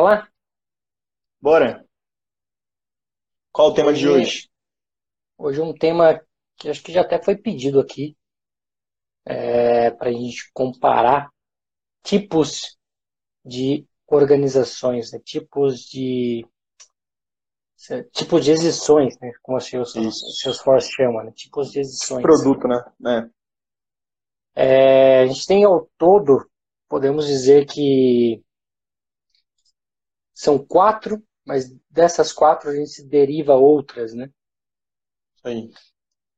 lá? Bora. Qual o tema de hoje? Hoje é um tema que acho que já até foi pedido aqui, é, para a gente comparar tipos de organizações, né? tipos de tipos de exições, né? como assim os Salesforce chama, né? tipos de exições. Produto, né? É. É, a gente tem ao todo, podemos dizer que são quatro, mas dessas quatro a gente deriva outras, né? Sim.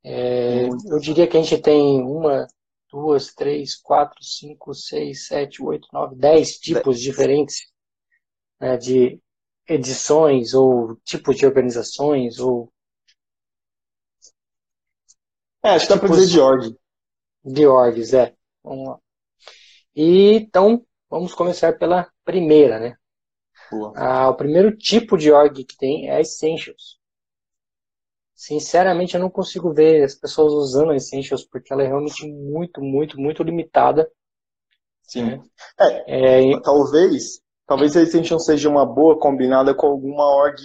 É, eu diria que a gente tem uma, duas, três, quatro, cinco, seis, sete, oito, nove, dez tipos diferentes né, de edições ou tipos de organizações ou é, acho que dá para dizer de org. De orgs, é. Vamos lá. E, então, vamos começar pela primeira, né? Ah, o primeiro tipo de org que tem é Essentials. Sinceramente, eu não consigo ver as pessoas usando a Essentials porque ela é realmente muito, muito, muito limitada. Sim. Né? É, é, talvez, talvez a Essentials seja uma boa combinada com alguma org,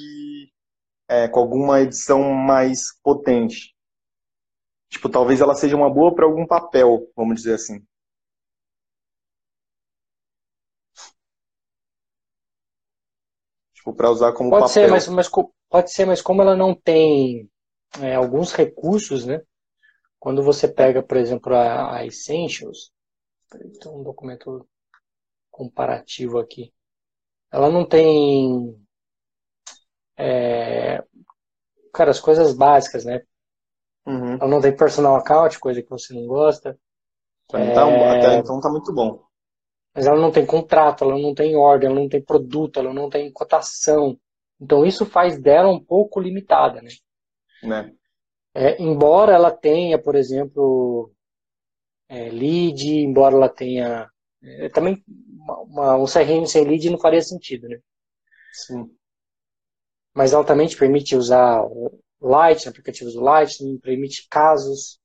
é, com alguma edição mais potente. Tipo, talvez ela seja uma boa para algum papel, vamos dizer assim. Tipo, para usar como pode papel. Ser, mas, mas, pode ser, mas como ela não tem é, alguns recursos, né? Quando você pega, por exemplo, a, a Essentials, tem um documento comparativo aqui. Ela não tem, é, cara, as coisas básicas, né? Uhum. Ela não tem personal account, coisa que você não gosta. Então, é... Até então tá muito bom. Mas ela não tem contrato, ela não tem ordem, ela não tem produto, ela não tem cotação. Então isso faz dela um pouco limitada, né? né? É, embora ela tenha, por exemplo, é, lead, embora ela tenha é, também uma, um CRM sem lead não faria sentido, né? Sim. Mas ela também te permite usar Light, aplicativos do Lightning, permite casos,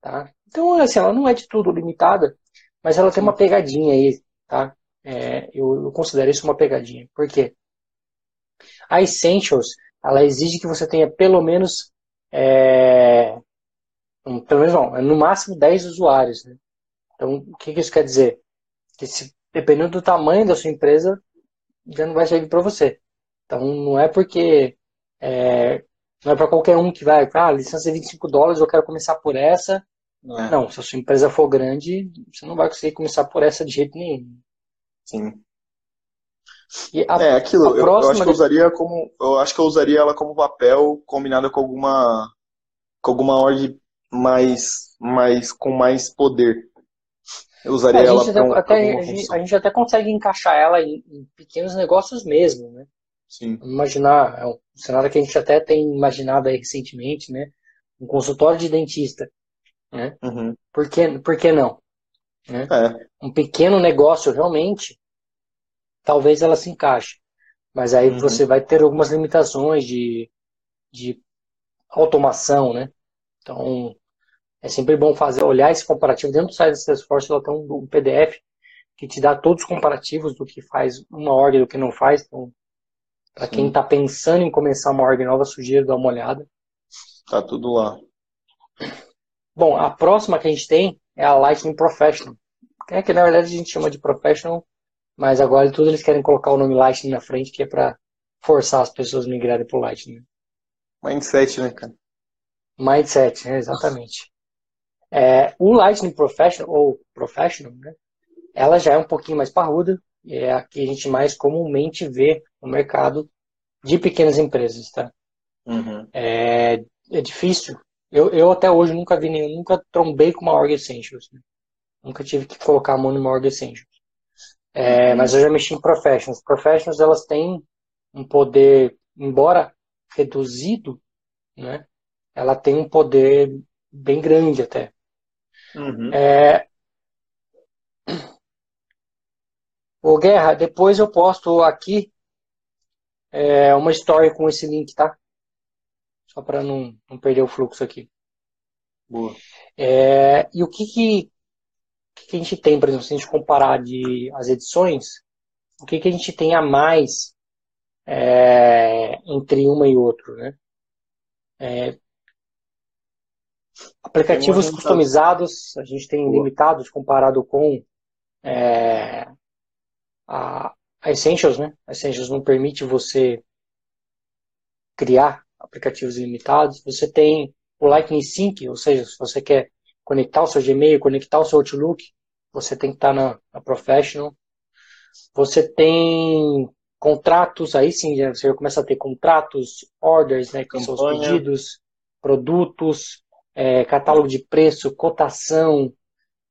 tá? Então, assim, ela não é de tudo limitada, mas ela tem uma pegadinha aí, tá? É, eu, considero isso uma pegadinha. Por quê? A Essentials, ela exige que você tenha pelo menos, é, um, pelo menos não, no máximo 10 usuários, né? Então, o que, que isso quer dizer? Que se, dependendo do tamanho da sua empresa, já não vai servir para você. Então, não é porque é, não é para qualquer um que vai, ah, licença é 25 dólares, eu quero começar por essa. É. Não, se a sua empresa for grande, você não vai conseguir começar por essa de jeito nenhum. Sim. A, é, aquilo, eu, eu, acho que eu usaria como. Eu acho que eu usaria ela como papel combinada com alguma. com alguma org mais. mais com mais poder. Eu usaria é, ela para um, até, a, gente, a gente até consegue encaixar ela em, em pequenos negócios mesmo, né? Sim. Imaginar, é um cenário que a gente até tem imaginado aí recentemente, né? Um consultório de dentista. Né? Uhum. Por, que, por que não? Né? É. Um pequeno negócio realmente, talvez ela se encaixe. Mas aí uhum. você vai ter algumas limitações de, de automação, né? Então, é sempre bom fazer, olhar esse comparativo. Dentro do site da Salesforce, ela tem um, PDF que te dá todos os comparativos do que faz uma ordem e do que não faz. Então, para quem está pensando em começar uma ordem nova, sugiro dar uma olhada. Tá tudo lá. Bom, a próxima que a gente tem é a Lightning Professional. É que na verdade a gente chama de Professional, mas agora tudo eles querem colocar o nome Lightning na frente, que é para forçar as pessoas a migrarem para o Lightning. Mindset, né, cara? Mindset, né? exatamente. É, o Lightning Professional, ou Professional, né? ela já é um pouquinho mais parruda, e é a que a gente mais comumente vê no mercado de pequenas empresas, tá? Uhum. É, é difícil. Eu, eu até hoje nunca vi nenhum, nunca trombei com uma Org Essentials. Né? Nunca tive que colocar a mão numa Org Essentials. É, uhum. Mas eu já mexi em Professionals. Professionals, elas têm um poder, embora reduzido, né? Ela tem um poder bem grande até. Uhum. É, Ô Guerra, depois eu posto aqui é, uma história com esse link, tá? Só para não, não perder o fluxo aqui. Boa. É, e o que, que, que, a gente tem, por exemplo, se a gente comparar de, as edições, o que, que a gente tem a mais é, entre uma e outro, né? É, aplicativos customizados, a gente tem limitados comparado com é, a, a Essentials, né? A Essentials não permite você criar aplicativos ilimitados. Você tem o Lightning Sync, ou seja, se você quer conectar o seu Gmail, conectar o seu Outlook, você tem que estar na, na Professional. Você tem contratos, aí sim, você começa a ter contratos, orders, né, que são os pedidos, produtos, é, catálogo de preço, cotação,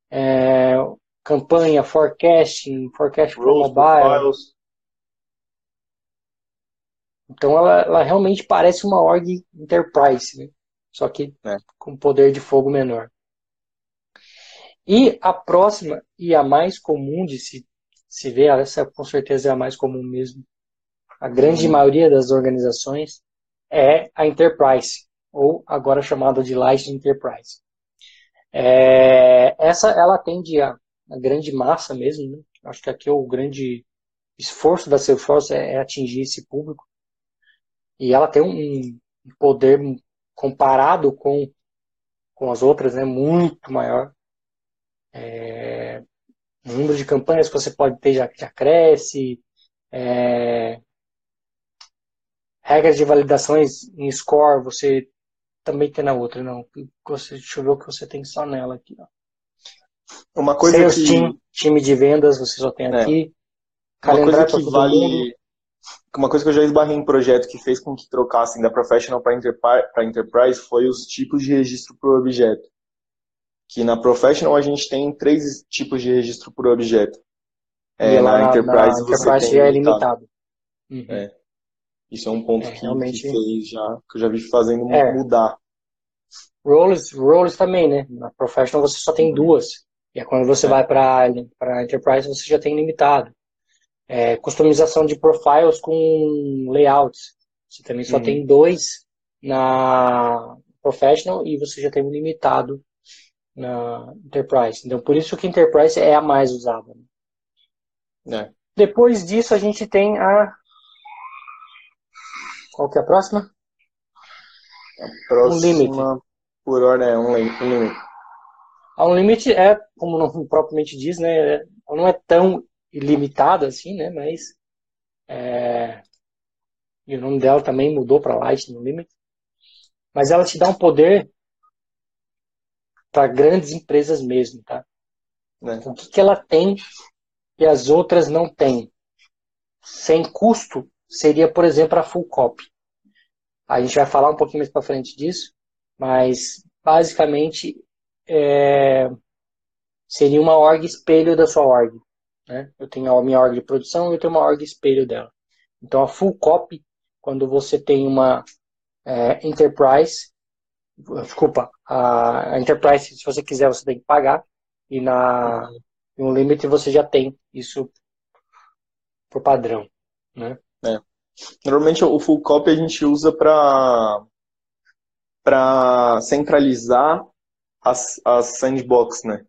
é, campanha, forecasting, forecast for mobile. Profiles. Então ela, ela, realmente parece uma org enterprise, né? só que é. com poder de fogo menor. E a próxima e a mais comum de se, se ver, essa com certeza é a mais comum mesmo, a grande maioria das organizações é a Enterprise, ou agora chamada de Light Enterprise. É, essa ela atende a, a, grande massa mesmo, né? acho que aqui é o grande esforço da Salesforce é, é atingir esse público, e ela tem um poder comparado com, com as outras, né, muito maior. É, o número de campanhas que você pode ter já, já cresce. É, regras de validações em score você também tem na outra, não. Você, deixa eu ver o que você tem só nela aqui. Ó. Uma coisa Sales que... Team, time de vendas você só tem é. aqui. Uma coisa que vale... Mundo uma coisa que eu já esbarrei em projeto que fez com que trocassem da Professional para Enterprise foi os tipos de registro por objeto. Que na Professional a gente tem três tipos de registro por objeto. É, na, na, Enterprise, na Enterprise já é limitado. Uhum. É. Isso é um ponto é, que, realmente... que, fez já, que eu já vi fazendo é. mudar. Roles, roles também, né? Na Professional você só tem duas. E é quando você é. vai para Enterprise você já tem limitado é, customização de profiles com layouts. Você também só uhum. tem dois na Professional e você já tem um limitado na Enterprise. Então, por isso que Enterprise é a mais usada. Né? É. Depois disso, a gente tem a. Qual que é a próxima? A próxima, um limite. por hora, é um, limite. A um limite é, como o nome propriamente diz, né, não é tão ilimitada, assim, né? Mas é, e o nome dela também mudou para Lightning Limit. Mas ela te dá um poder para grandes empresas mesmo, tá? Né? O que, que ela tem que as outras não têm? Sem custo, seria, por exemplo, a full copy. A gente vai falar um pouquinho mais para frente disso, mas basicamente é, seria uma org espelho da sua org. Né? Eu tenho a minha org de produção e eu tenho uma org espelho dela. Então a full copy, quando você tem uma é, enterprise, desculpa, a, enterprise, se você quiser, você tem que pagar. E na no limite você já tem isso por padrão. Né? É. Normalmente o full copy a gente usa para para centralizar as, as sandbox, né?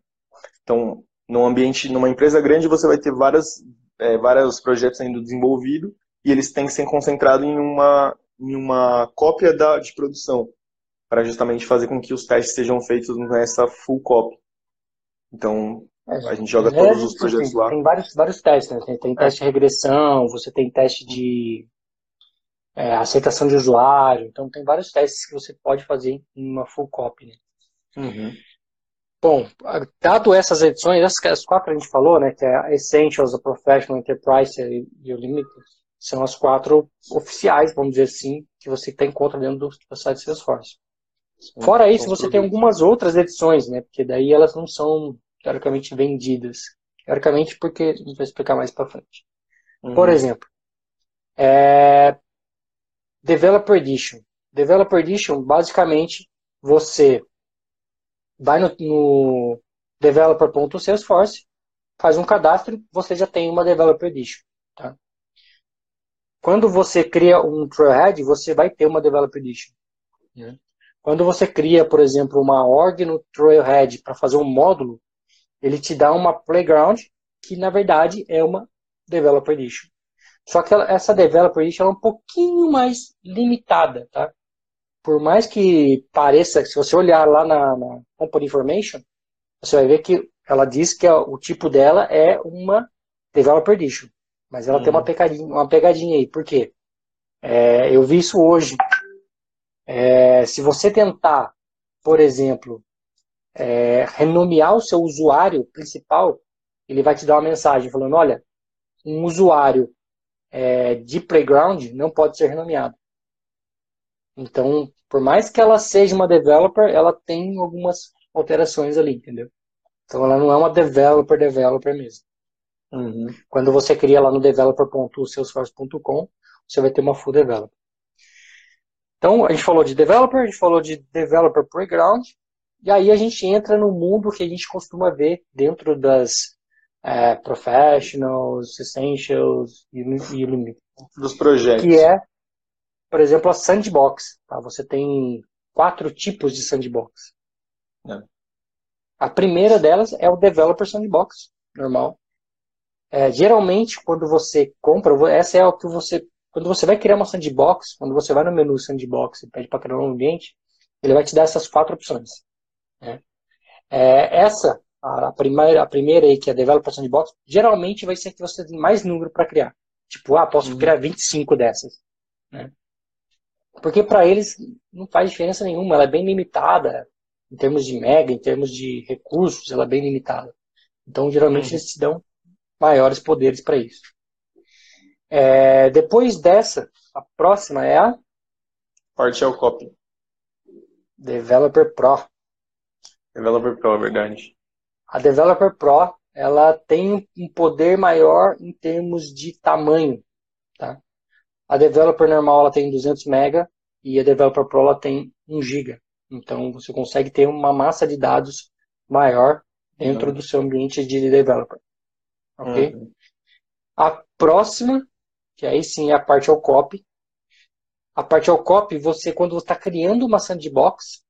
Então, num ambiente, numa empresa grande, você vai ter várias, é, vários projetos sendo desenvolvidos e eles têm que ser concentrados em uma, em uma cópia da, de produção, para justamente fazer com que os testes sejam feitos nessa full copy. Então, é, a gente joga é, todos os projetos tem, lá. Tem vários, vários testes, né? Tem, tem teste de regressão, você tem teste de é, aceitação de usuário, então tem vários testes que você pode fazer em uma full copy. Né? Uhum. Bom, dado essas edições, as quatro que a gente falou, né, que é a Essentials, a Professional, Enterprise e o Limited, são as quatro oficiais, vamos dizer assim, que você tem conta dentro do, site Salesforce. Fora isso, você tem algumas outras edições, né, porque daí elas não são, teoricamente, vendidas. Teoricamente, porque a gente vai explicar mais para frente. Uhum. Por exemplo, é, Developer Edition. Developer Edition, basicamente, você vai no, no developer.salesforce, faz um cadastro, você já tem uma Developer Edition. Tá? Quando você cria um Trailhead, você vai ter uma Developer Edition. Né? Quando você cria, por exemplo, uma org no Trailhead para fazer um módulo, ele te dá uma Playground, que na verdade é uma Developer Edition. Só que ela, essa Developer Edition é um pouquinho mais limitada, tá? Por mais que pareça, se você olhar lá na, na Company Information, você vai ver que ela diz que o tipo dela é uma Developer Edition. Mas ela tem uma uhum. pegadinha, uma pegadinha aí. Por quê? É, eu vi isso hoje. É, se você tentar, por exemplo, é, renomear o seu usuário principal, ele vai te dar uma mensagem falando, olha, um usuário é, de playground não pode ser renomeado. Então, por mais que ela seja uma developer, ela tem algumas alterações ali, entendeu? Então ela não é uma developer developer mesmo. Uhum. Quando você cria lá no developer.salesforce.com, você vai ter uma full developer. Então, a gente falou de developer, a gente falou de developer playground, e aí a gente entra no mundo que a gente costuma ver dentro das é, professionals, essentials e, e dos projetos. Que é, por exemplo, a sandbox. Tá? Você tem quatro tipos de sandbox. É. A primeira delas é o developer sandbox, normal. É, geralmente, quando você compra, essa é o que você. Quando você vai criar uma sandbox, quando você vai no menu sandbox e pede para criar um ambiente, ele vai te dar essas quatro opções. Né? É, essa, a, primeira, a primeira aí, que é Developer Sandbox, geralmente vai ser que você tem mais número para criar. Tipo, ah, posso uhum. criar 25 dessas. Né? Porque para eles não faz diferença nenhuma, ela é bem limitada em termos de mega, em termos de recursos, ela é bem limitada. Então, geralmente, uhum. eles te dão maiores poderes para isso. É, depois dessa, a próxima é a Partial Copy. Developer Pro. Developer Pro, é verdade. A Developer Pro, ela tem um poder maior em termos de tamanho, tá? A Developer normal ela tem 200 MB e a Developer Pro ela tem 1 GB. Então você consegue ter uma massa de dados maior dentro uhum. do seu ambiente de developer. Ok? Uhum. A próxima, que aí sim é a parte ao copy. A parte ao copy, você quando está criando uma sandbox,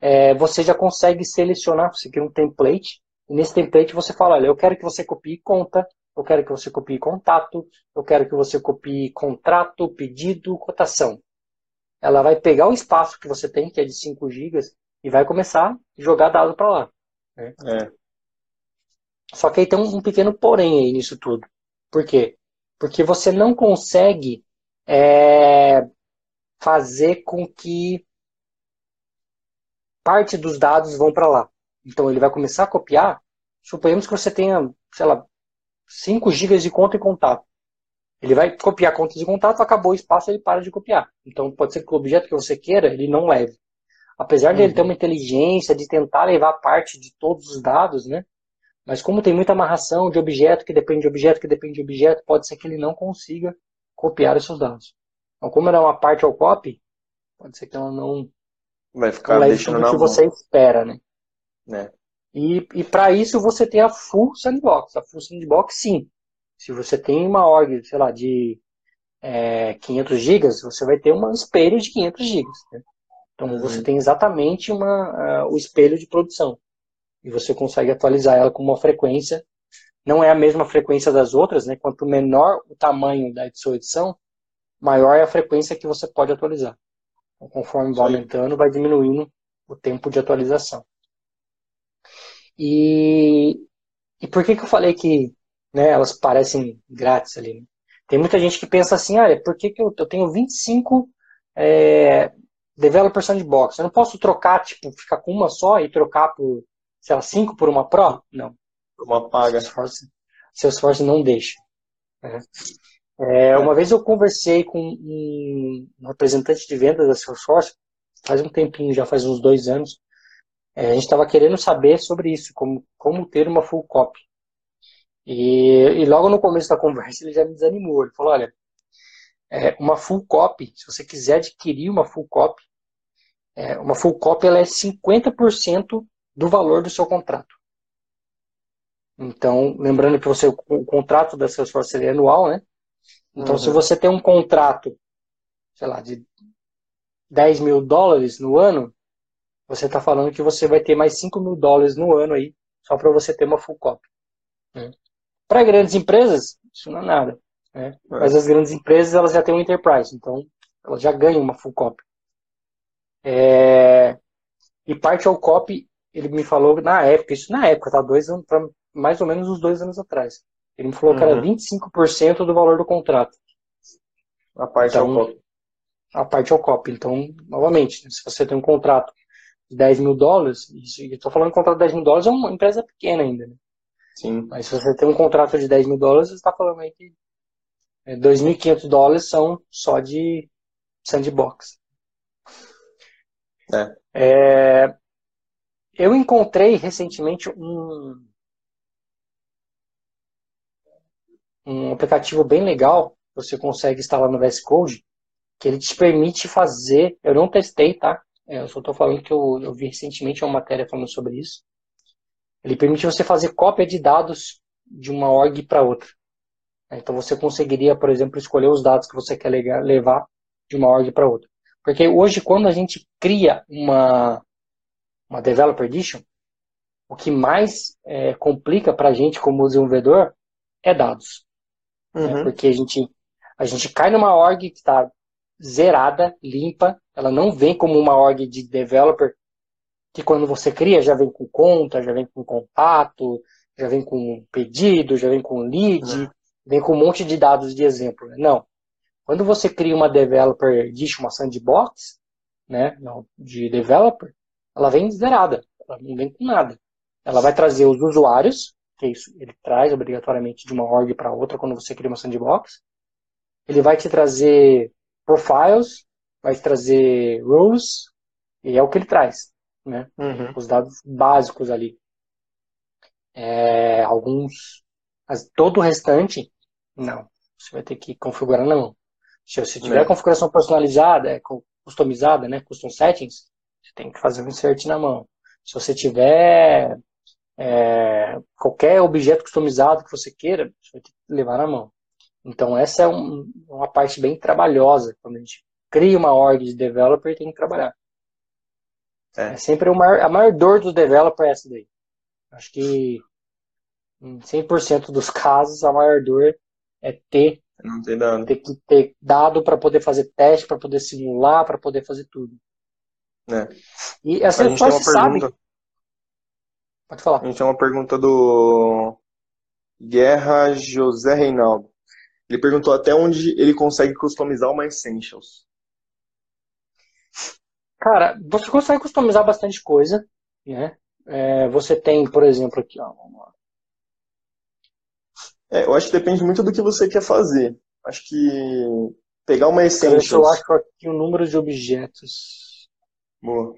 é, você já consegue selecionar, você cria um template, e nesse template você fala, olha, eu quero que você copie conta, eu quero que você copie contato, eu quero que você copie contrato, pedido, cotação. Ela vai pegar o espaço que você tem, que é de 5 GB, e vai começar a jogar dado para lá. Né? É. Só que aí tem um, pequeno porém aí nisso tudo. Por quê? Porque você não consegue é, fazer com que parte dos dados vão para lá. Então ele vai começar a copiar. Suponhamos que você tenha, sei lá, 5 GB de conta e contato. Ele vai copiar contas de contato, acabou o espaço, ele para de copiar. Então pode ser que o objeto que você queira, ele não leve. Apesar uhum. de ele ter uma inteligência de tentar levar parte de todos os dados, né? Mas como tem muita amarração de objeto que depende de objeto que depende de objeto, pode ser que ele não consiga copiar esses dados. Então, como ela é uma parte ao copy, pode ser que ela não vai ficar não deixando na que mão. você espera, né? né? E, e para isso você tem a full sandbox. A full sandbox, sim. Se você tem uma org, sei lá, de é, 500 gigas, você vai ter um espelho de 500 gigas. Né? Então uhum. você tem exatamente uma, uh, o espelho de produção e você consegue atualizar ela com uma frequência. Não é a mesma frequência das outras, né? Quanto menor o tamanho da sua edição, maior é a frequência que você pode atualizar. Então, conforme vai aumentando, vai diminuindo o tempo de atualização. E, e por que, que eu falei que né, elas parecem grátis ali? Né? Tem muita gente que pensa assim, ah, por que, que eu, eu tenho 25 é, Developer Sandbox? Eu não posso trocar, tipo, ficar com uma só e trocar por sei lá, 5 por uma Pro? Não. Uma paga. Salesforce, Salesforce não deixa. Né? É, uma vez eu conversei com um, representante de vendas da Salesforce, faz um tempinho, já faz uns dois anos. É, a gente estava querendo saber sobre isso, como, como ter uma full copy. E, e, logo no começo da conversa ele já me desanimou. Ele falou: olha, é, uma full copy, se você quiser adquirir uma full copy, é, uma full copy ela é 50% do valor do seu contrato. Então, lembrando que você, o contrato da Salesforce é anual, né? Então, uhum. se você tem um contrato, sei lá, de 10 mil dólares no ano, você está falando que você vai ter mais 5 mil dólares no ano aí, só para você ter uma full copy. Né? Para grandes empresas, isso não é nada. Né? É. Mas as grandes empresas elas já têm um enterprise, então elas já ganham uma full copy. É... E parte ao copy, ele me falou na época, isso na época, tá? Dois anos, mais ou menos uns dois anos atrás. Ele me falou uhum. que era 25% do valor do contrato. A parte então, ao copy. A parte ao copy. Então, novamente, se você tem um contrato de 10 mil dólares, estou falando de contrato de 10 mil dólares, é uma empresa pequena ainda, né? Sim. Mas se você tem um contrato de 10 mil dólares, você está falando aí que 2.500 é, dólares são só de sandbox. É. É, eu encontrei recentemente um, um aplicativo bem legal, você consegue instalar no VS Code, que ele te permite fazer, eu não testei, tá? É, eu só estou falando que eu, eu vi recentemente uma matéria falando sobre isso. Ele permite você fazer cópia de dados de uma org para outra. Então você conseguiria, por exemplo, escolher os dados que você quer levar de uma org para outra. Porque hoje, quando a gente cria uma, uma Developer Edition, o que mais é, complica para a gente como desenvolvedor é dados. Né? Uhum. Né? Porque a gente, a gente cai numa org que está zerada, limpa, ela não vem como uma org de developer que quando você cria já vem com conta, já vem com contato, já vem com pedido, já vem com lead, uhum. vem com um monte de dados de exemplo. Né? Não. Quando você cria uma developer edition, uma sandbox, né, de developer, ela vem zerada, ela não vem com nada. Ela vai trazer os usuários, que é isso ele traz obrigatoriamente de uma org para outra quando você cria uma sandbox. Ele vai te trazer profiles, vai trazer roles, e é o que ele traz, né? Uhum. Os dados básicos ali. É, alguns, mas todo o restante, não. Você vai ter que configurar na mão. Se você tiver é. configuração personalizada, é, customizada, né, custom settings, você tem que fazer um insert na mão. Se você tiver é, qualquer objeto customizado que você queira, você vai ter que levar na mão. Então, essa é um, uma parte bem trabalhosa. Quando a gente cria uma org de developer, tem que trabalhar. É, é sempre maior, a maior dor dos developers é essa daí. Acho que em 100% dos casos, a maior dor é ter, Não tem, dado. ter que ter dado para poder fazer teste, para poder simular, para poder fazer tudo. É. E essa só se sabe. Pode falar. A gente tem uma pergunta do Guerra José Reinaldo. Ele perguntou até onde ele consegue customizar uma Essentials. Cara, você consegue customizar bastante coisa, né? É, você tem, por exemplo, aqui, ó, é, eu acho que depende muito do que você quer fazer. Acho que pegar uma Essentials... Eu acho aqui o número de objetos. Boa.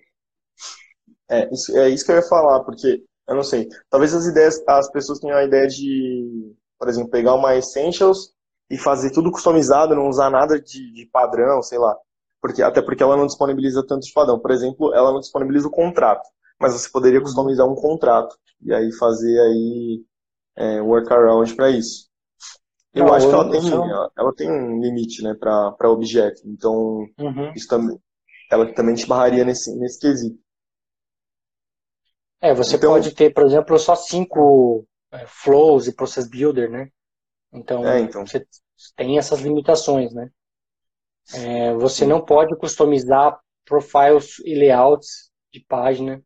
É isso, é isso que eu ia falar, porque, eu não sei, talvez as ideias, as pessoas tenham a ideia de, por exemplo, pegar uma Essentials e fazer tudo customizado, não usar nada de, de padrão, sei lá. Porque, até porque ela não disponibiliza tanto de padrão. Por exemplo, ela não disponibiliza o contrato. Mas você poderia customizar um contrato. E aí fazer aí é, workaround para isso. Eu não, acho que ela tem, ela, ela, tem um limite né, para objeto. Então, uhum. isso também, ela também te barraria nesse, nesse quesito. É, você então, pode ter, por exemplo, só cinco é, flows e process builder, né? Então, é, então, você tem essas limitações, né? É, você não pode customizar profiles e layouts de página.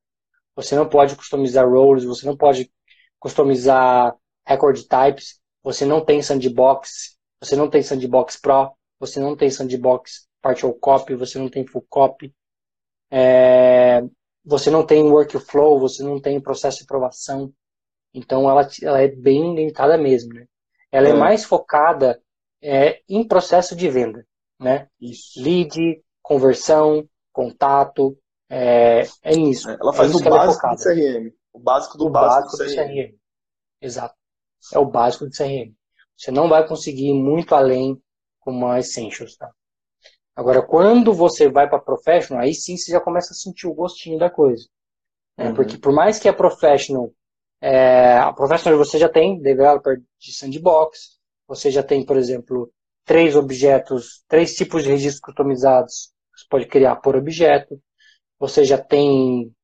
Você não pode customizar roles. Você não pode customizar record types. Você não tem sandbox. Você não tem sandbox pro. Você não tem sandbox partial copy. Você não tem full copy. É, você não tem workflow. Você não tem processo de aprovação. Então ela, ela é bem limitada mesmo, né? Ela é, é mais focada é, em processo de venda, né? Isso. Lead, conversão, contato, é, é nisso. É, ela faz é o básico do CRM. O básico do o básico, básico do, CRM. CRM. Exato. É o básico do CRM. Você não vai conseguir ir muito além com uma Essentials, tá? Agora, quando você vai para Professional, aí sim você já começa a sentir o gostinho da coisa. Né? Uhum. Porque por mais que a Professional é, a Professional você já tem developer de sandbox, você já tem, por exemplo, três objetos, três tipos de registros customizados. Você pode criar por objeto. Você já tem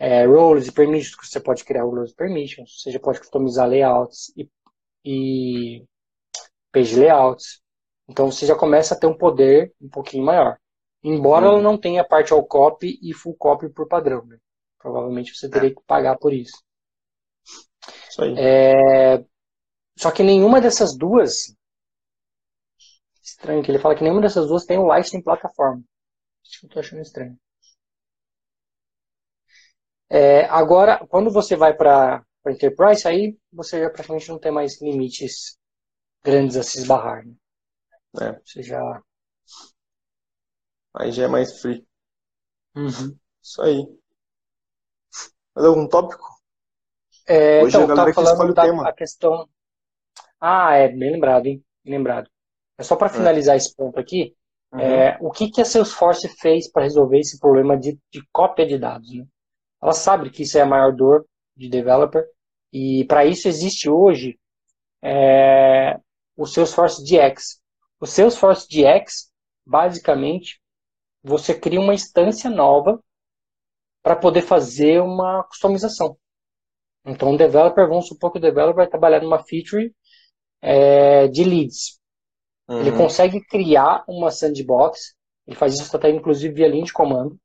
é, roles e permissions, você pode criar roles e permissions. Você já pode customizar layouts e, e page layouts. Então você já começa a ter um poder um pouquinho maior. Embora ela não tenha parte ao copy e full copy por padrão. Né? Provavelmente você teria que pagar por isso. É... Só que nenhuma dessas duas. Estranho que ele fala que nenhuma dessas duas tem o Lightning plataforma. Isso que eu tô achando estranho. É, agora, quando você vai para Enterprise, aí você já praticamente não tem mais limites grandes a se esbarrar. Né? É. Você já. Aí já é mais free. Uhum. Isso aí. Mais algum tópico? É, Hoje então, a galera falando da tema. a questão. Ah, é, bem lembrado, hein? Bem lembrado. É só para é. finalizar é. esse ponto aqui. Uhum. É, o que, que a Salesforce fez para resolver esse problema de, de cópia de dados? Né? Ela sabe que isso é a maior dor de developer e para isso existe hoje é, o Salesforce DX. O Salesforce DX, basicamente, você cria uma instância nova para poder fazer uma customização. Então, o developer, vamos supor que o developer vai trabalhar numa feature é, de leads. Uhum. Ele consegue criar uma sandbox, ele faz isso até inclusive via linha de comando,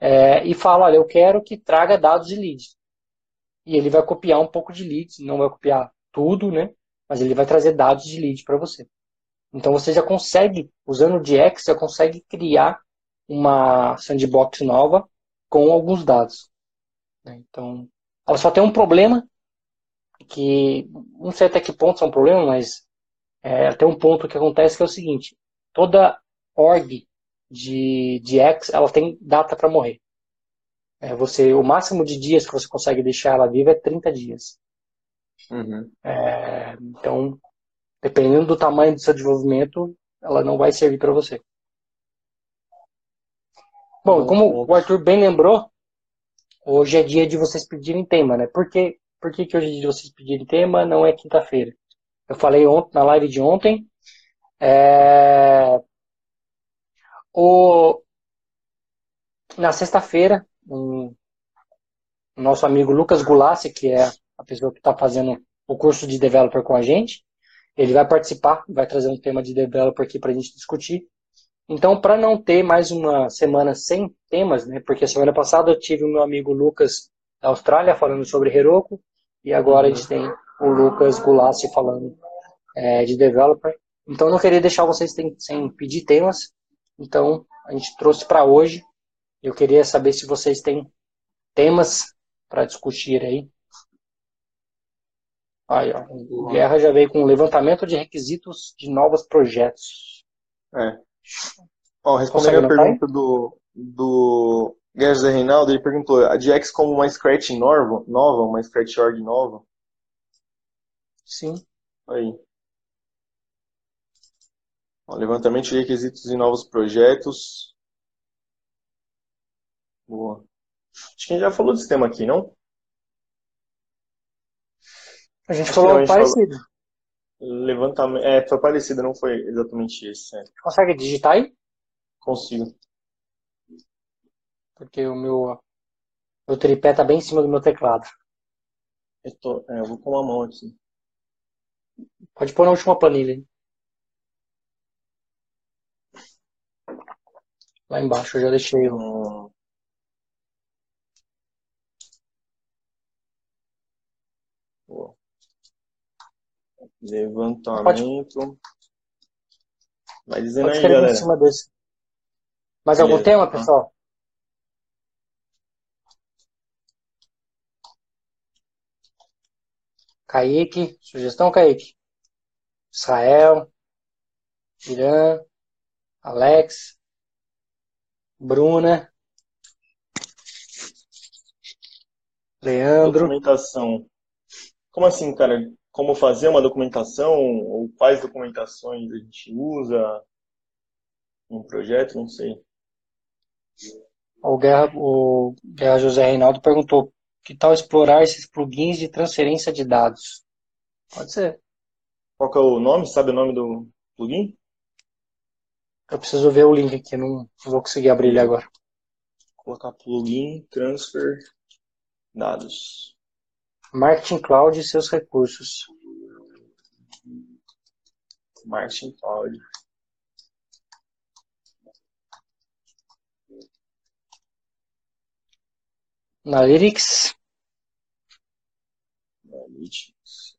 é, e fala, olha, eu quero que traga dados de leads. E ele vai copiar um pouco de leads, não vai copiar tudo, né? Mas ele vai trazer dados de lead para você. Então você já consegue, usando o DX, já consegue criar uma sandbox nova com alguns dados. Né? Então, ela só tem um problema, que não sei até que ponto é um problema, mas é, tem um ponto que acontece que é o seguinte, toda org de, de X, ela tem data para morrer. É, você, o máximo de dias que você consegue deixar ela viva é 30 dias. Uhum. É, então, dependendo do tamanho do seu desenvolvimento, ela não vai servir para você. Bom, como o Arthur bem lembrou, hoje é dia de vocês pedirem tema, né? Por, que, por que, que hoje é dia de vocês pedirem tema, não é quinta-feira? Eu falei ontem, na live de ontem. É... O... Na sexta-feira, um... o nosso amigo Lucas Gulassi, que é a pessoa que está fazendo o curso de developer com a gente, ele vai participar, vai trazer um tema de developer aqui para a gente discutir. Então, para não ter mais uma semana sem temas, né, porque semana passada eu tive o meu amigo Lucas da Austrália falando sobre Heroku, e agora a gente tem o Lucas Gulassi falando é, de developer. Então, não queria deixar vocês sem, sem pedir temas, então a gente trouxe para hoje. Eu queria saber se vocês têm temas para discutir aí. Aí, ó, o Guerra já veio com levantamento de requisitos de novos projetos. É. Ó, respondendo a pergunta do, do José Reinaldo, ele perguntou, a DX como uma Scratch nova, nova uma Scratch org nova? Sim. Aí. Ó, levantamento de requisitos de novos projetos. Boa. Acho que a gente já falou desse tema aqui, não? A gente falou a gente parecido. Falou... Levantamento. É, foi parecido, não foi exatamente esse. É. Consegue digitar aí? Consigo. Porque o meu, meu tripé tá bem em cima do meu teclado. Eu, tô, é, eu vou com uma mão aqui. Pode pôr na última planilha. Hein? Lá embaixo eu já deixei o. Hum. Levantamento. Pode... Vai dizendo Pode aí, galera. Em cima desse. Mais algum tema, pessoal? Kaique, sugestão, Kaique. Israel, Irã, Alex, Bruna, Leandro. Documentação. Como assim, cara? Como fazer uma documentação, ou quais documentações a gente usa em um projeto, não sei. O Guerra, o Guerra José Reinaldo perguntou, que tal explorar esses plugins de transferência de dados? Pode ser. Qual que é o nome? Sabe o nome do plugin? Eu preciso ver o link aqui, não vou conseguir abrir ele agora. Vou colocar plugin transfer dados. Marketing Cloud e seus recursos. Martin Cloud. Analytics. Analytics.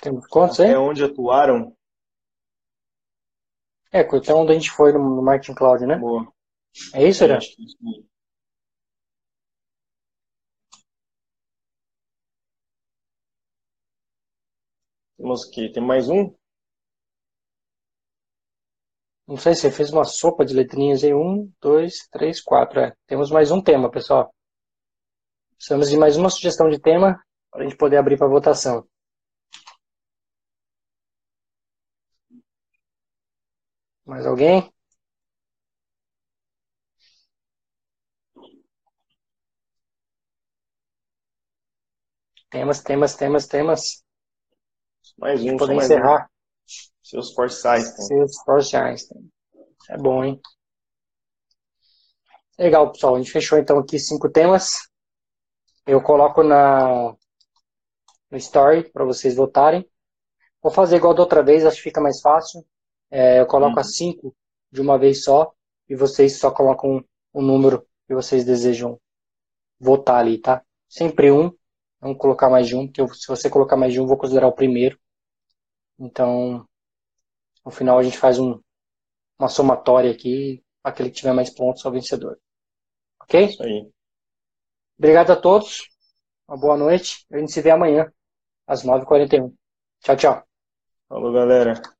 Temos quantos aí? É onde atuaram? É, até onde a gente foi no Marketing Cloud, né? Boa. É isso, Irã? Temos que tem mais um? Não sei se você fez uma sopa de letrinhas aí. Um, dois, três, quatro. É. Temos mais um tema, pessoal. Precisamos de mais uma sugestão de tema para a gente poder abrir para votação. Mais alguém? Temas, temas, temas, temas. Mais um, Poder encerrar. Seus Salesforce Einstein. Salesforce Einstein. É bom, hein? Legal, pessoal. A gente fechou então aqui cinco temas. Eu coloco na no story para vocês votarem. Vou fazer igual da outra vez, acho que fica mais fácil. É, eu coloco uhum. as cinco de uma vez só e vocês só colocam o número que vocês desejam votar ali, tá? Sempre um, não colocar mais de um, porque se você colocar mais de um, vou considerar o primeiro. Então, no final a gente faz um, uma somatória aqui, aquele que tiver mais pontos é o vencedor. Ok? Isso aí. Obrigado a todos. Uma boa noite. A gente se vê amanhã, às 9h41. Tchau, tchau. Falou, galera.